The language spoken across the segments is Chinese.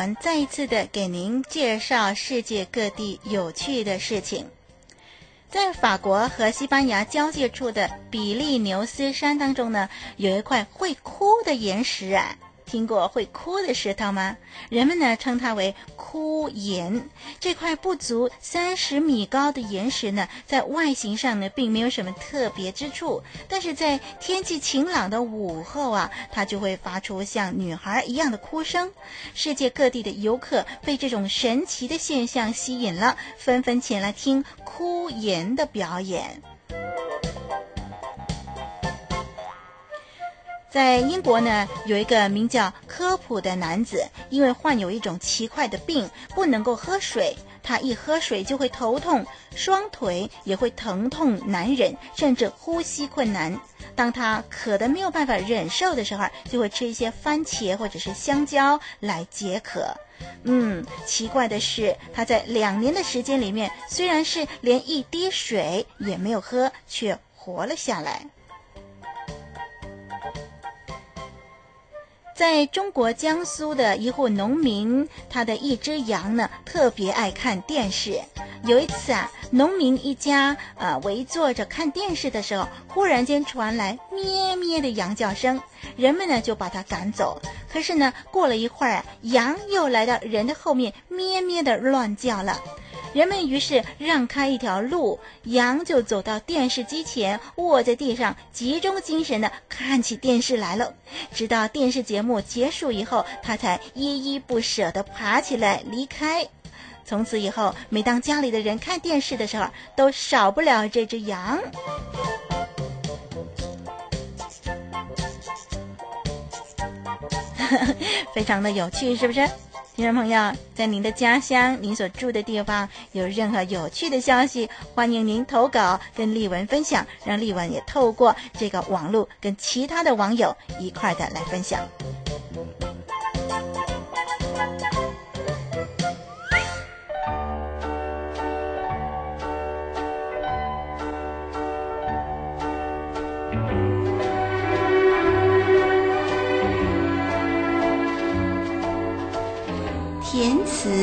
我们再一次的给您介绍世界各地有趣的事情。在法国和西班牙交界处的比利牛斯山当中呢，有一块会哭的岩石啊。听过会哭的石头吗？人们呢称它为哭岩。这块不足三十米高的岩石呢，在外形上呢并没有什么特别之处，但是在天气晴朗的午后啊，它就会发出像女孩一样的哭声。世界各地的游客被这种神奇的现象吸引了，纷纷前来听哭岩的表演。在英国呢，有一个名叫科普的男子，因为患有一种奇怪的病，不能够喝水。他一喝水就会头痛，双腿也会疼痛难忍，甚至呼吸困难。当他渴得没有办法忍受的时候，就会吃一些番茄或者是香蕉来解渴。嗯，奇怪的是，他在两年的时间里面，虽然是连一滴水也没有喝，却活了下来。在中国江苏的一户农民，他的一只羊呢，特别爱看电视。有一次啊，农民一家呃围坐着看电视的时候，忽然间传来咩咩的羊叫声，人们呢就把它赶走。可是呢，过了一会儿，羊又来到人的后面，咩咩的乱叫了。人们于是让开一条路，羊就走到电视机前，卧在地上，集中精神地看起电视来了。直到电视节目结束以后，他才依依不舍地爬起来离开。从此以后，每当家里的人看电视的时候，都少不了这只羊。非常的有趣，是不是？听众朋友，在您的家乡，您所住的地方有任何有趣的消息，欢迎您投稿跟丽文分享，让丽文也透过这个网络跟其他的网友一块的来分享。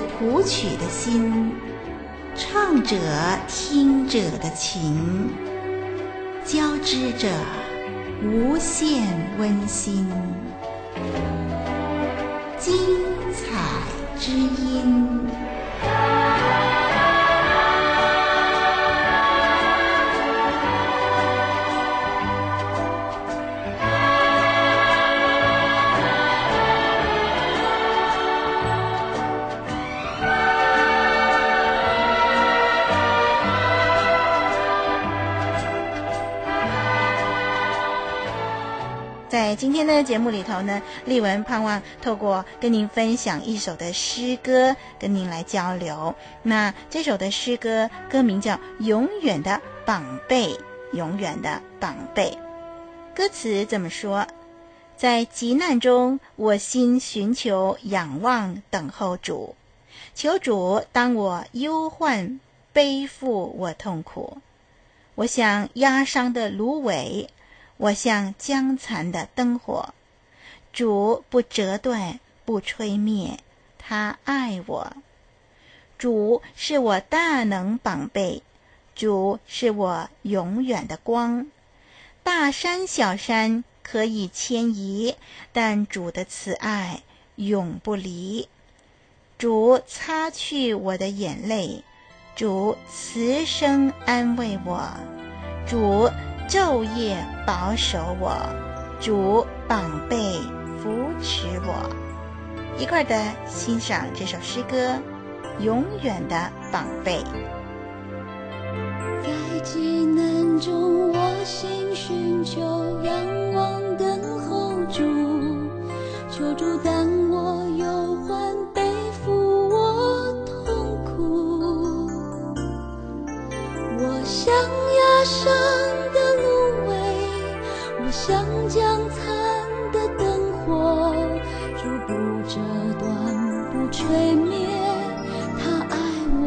谱曲的心，唱者听者的情，交织着无限温馨，精彩之音。在今天的节目里头呢，丽文盼望透过跟您分享一首的诗歌，跟您来交流。那这首的诗歌歌名叫《永远的宝贝》，永远的宝贝。歌词怎么说？在急难中，我心寻求、仰望、等候主，求主当我忧患背负我痛苦，我像压伤的芦苇。我像将残的灯火，主不折断，不吹灭，他爱我。主是我大能宝贝，主是我永远的光。大山小山可以迁移，但主的慈爱永不离。主擦去我的眼泪，主慈声安慰我，主。昼夜保守我，主宝贝扶持我，一块儿的欣赏这首诗歌《永远的宝贝》。在急难中，我心寻求，仰望等候主，求主当我忧患，背负我痛苦。我像压伤，像将残的灯火，主不折断，不吹灭。他爱我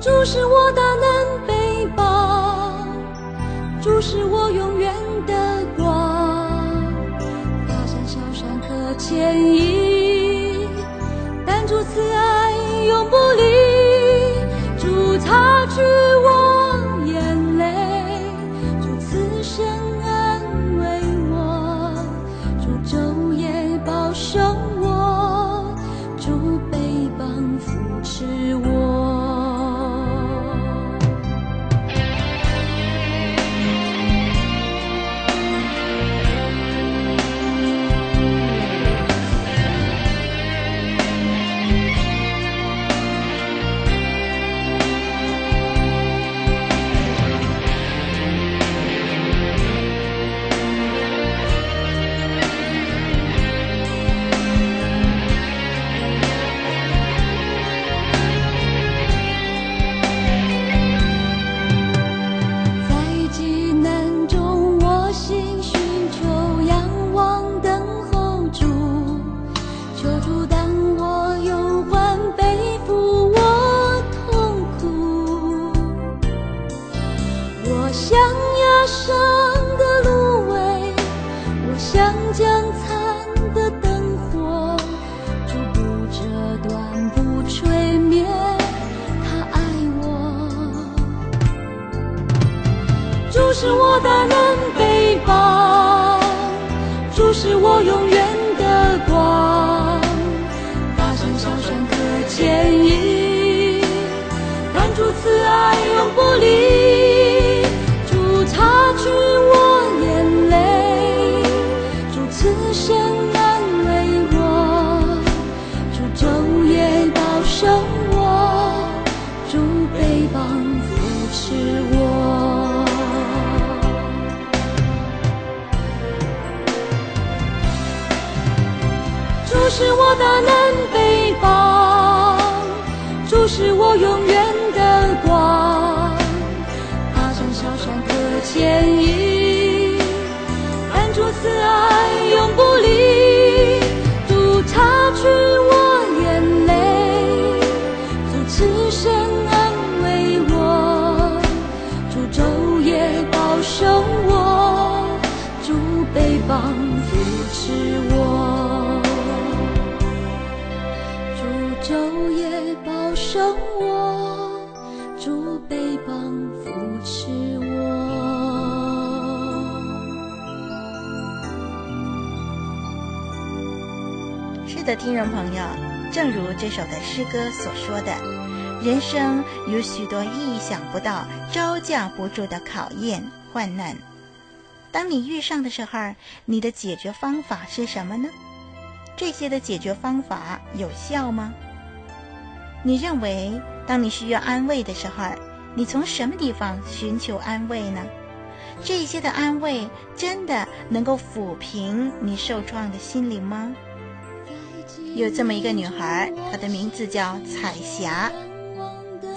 主是我大能臂膀，主是我永远的光。大山小山可迁移，但主慈爱永不离。主擦去像崖上的芦苇，我像将残的灯火，逐步折断不吹灭。他爱我，注视我，大人背包，注视我，永远的光。大山小山可牵引，但主慈爱永不离。主臂膀扶持我。是的，听众朋友，正如这首的诗歌所说的，人生有许多意想不到、招架不住的考验、患难。当你遇上的时候，你的解决方法是什么呢？这些的解决方法有效吗？你认为，当你需要安慰的时候，你从什么地方寻求安慰呢？这些的安慰真的能够抚平你受创的心灵吗？有这么一个女孩，她的名字叫彩霞。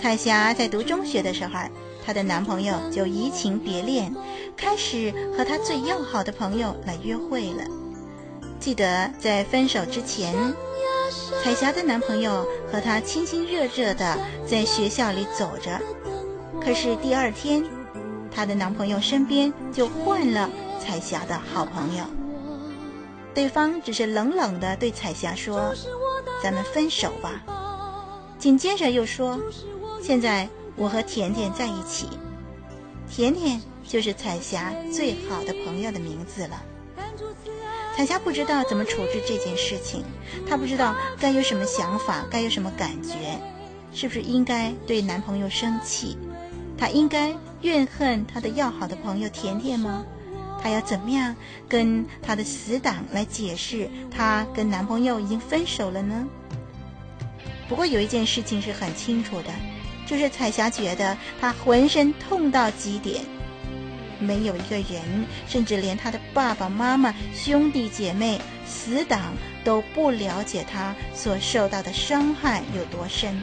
彩霞在读中学的时候，她的男朋友就移情别恋，开始和她最要好的朋友来约会了。记得在分手之前，彩霞的男朋友和她亲亲热热的在学校里走着，可是第二天，她的男朋友身边就换了彩霞的好朋友。对方只是冷冷的对彩霞说：“咱们分手吧。”紧接着又说：“现在我和甜甜在一起。”甜甜就是彩霞最好的朋友的名字了。彩霞不知道怎么处置这件事情，她不知道该有什么想法，该有什么感觉，是不是应该对男朋友生气？她应该怨恨她的要好的朋友甜甜吗？她要怎么样跟她的死党来解释她跟男朋友已经分手了呢？不过有一件事情是很清楚的，就是彩霞觉得她浑身痛到极点，没有一个人，甚至连她的爸爸妈妈、兄弟姐妹、死党都不了解她所受到的伤害有多深。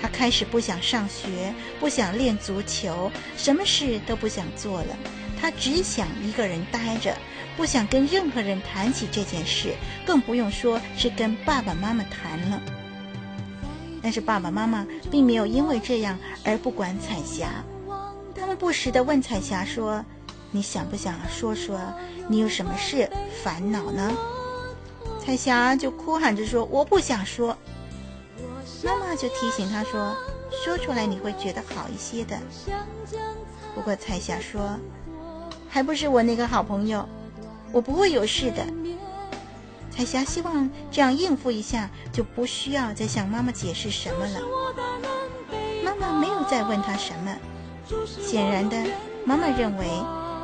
他开始不想上学，不想练足球，什么事都不想做了。他只想一个人待着，不想跟任何人谈起这件事，更不用说是跟爸爸妈妈谈了。但是爸爸妈妈并没有因为这样而不管彩霞，他们不时地问彩霞说：“你想不想说说你有什么事烦恼呢？”彩霞就哭喊着说：“我不想说。”妈妈就提醒他说：“说出来你会觉得好一些的。”不过彩霞说：“还不是我那个好朋友，我不会有事的。”彩霞希望这样应付一下，就不需要再向妈妈解释什么了。妈妈没有再问她什么。显然的，妈妈认为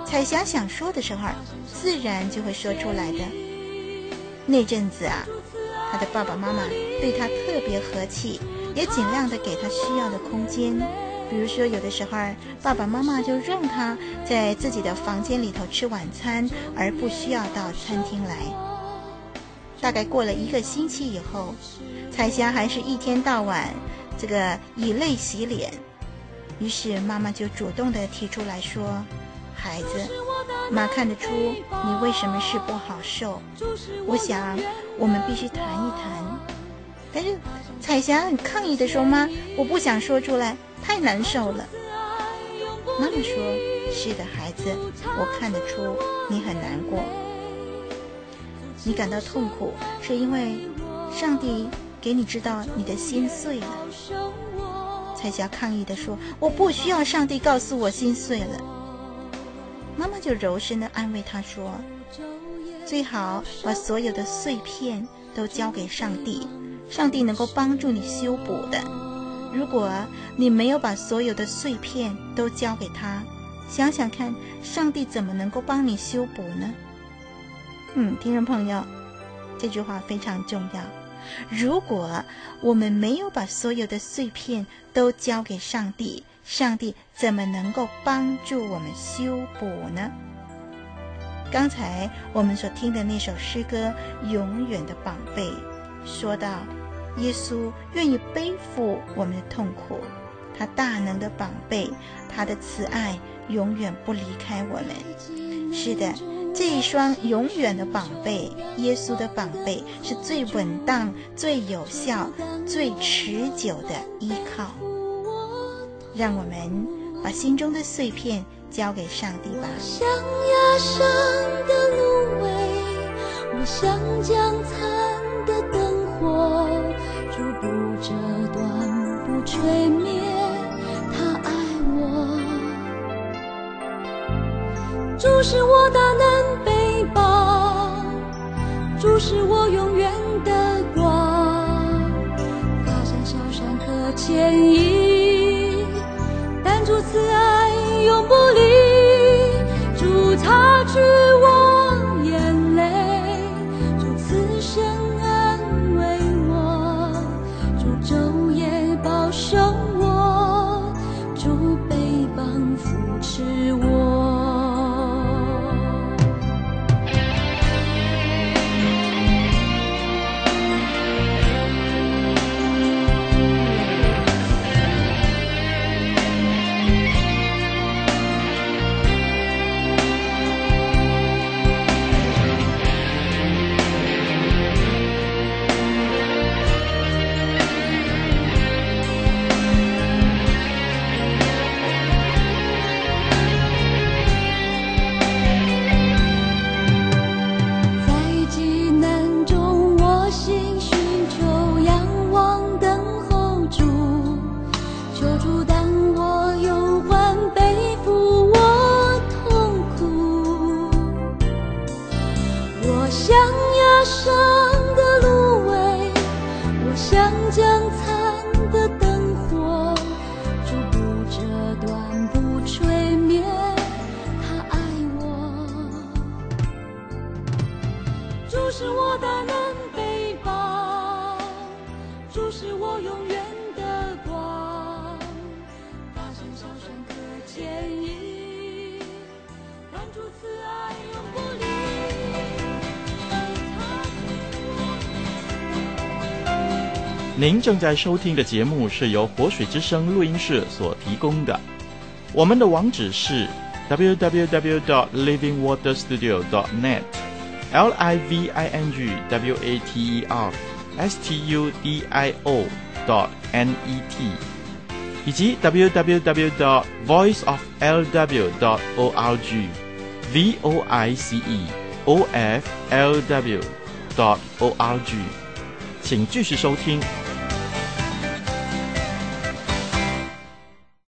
彩霞想说的时候，自然就会说出来的。那阵子啊。他的爸爸妈妈对他特别和气，也尽量的给他需要的空间。比如说，有的时候爸爸妈妈就让他在自己的房间里头吃晚餐，而不需要到餐厅来。大概过了一个星期以后，彩霞还是一天到晚这个以泪洗脸。于是妈妈就主动的提出来说：“孩子，妈看得出你为什么事不好受，我想。”我们必须谈一谈，但是彩霞很抗议的说：“妈，我不想说出来，太难受了。”妈妈说：“是的，孩子，我看得出你很难过，你感到痛苦，是因为上帝给你知道你的心碎了。”彩霞抗议的说：“我不需要上帝告诉我心碎了。”妈妈就柔声地安慰她说。最好把所有的碎片都交给上帝，上帝能够帮助你修补的。如果你没有把所有的碎片都交给他，想想看，上帝怎么能够帮你修补呢？嗯，听众朋友，这句话非常重要。如果我们没有把所有的碎片都交给上帝，上帝怎么能够帮助我们修补呢？刚才我们所听的那首诗歌《永远的宝贝》，说道耶稣愿意背负我们的痛苦，他大能的宝贝，他的慈爱永远不离开我们。是的，这一双永远的宝贝，耶稣的宝贝，是最稳当、最有效、最持久的依靠。让我们把心中的碎片。交给上帝吧。我像压伤的芦苇，我像将残的灯主是我大能臂膀，主是我永远的光。大山小山可迁移，但主慈爱永不离。主擦去我眼泪，主慈声安慰我，主昼夜保守我，主背膀扶持我。您正在收听的节目是由活水之声录音室所提供的。我们的网址是 www.dot.livingwaterstudio.dot.net，l i v i n g w a t e r s t u d i o dot n e t，以及 www.dot.voiceoflw.dot.org，v o i c e o f l w dot o r g，请继续收听。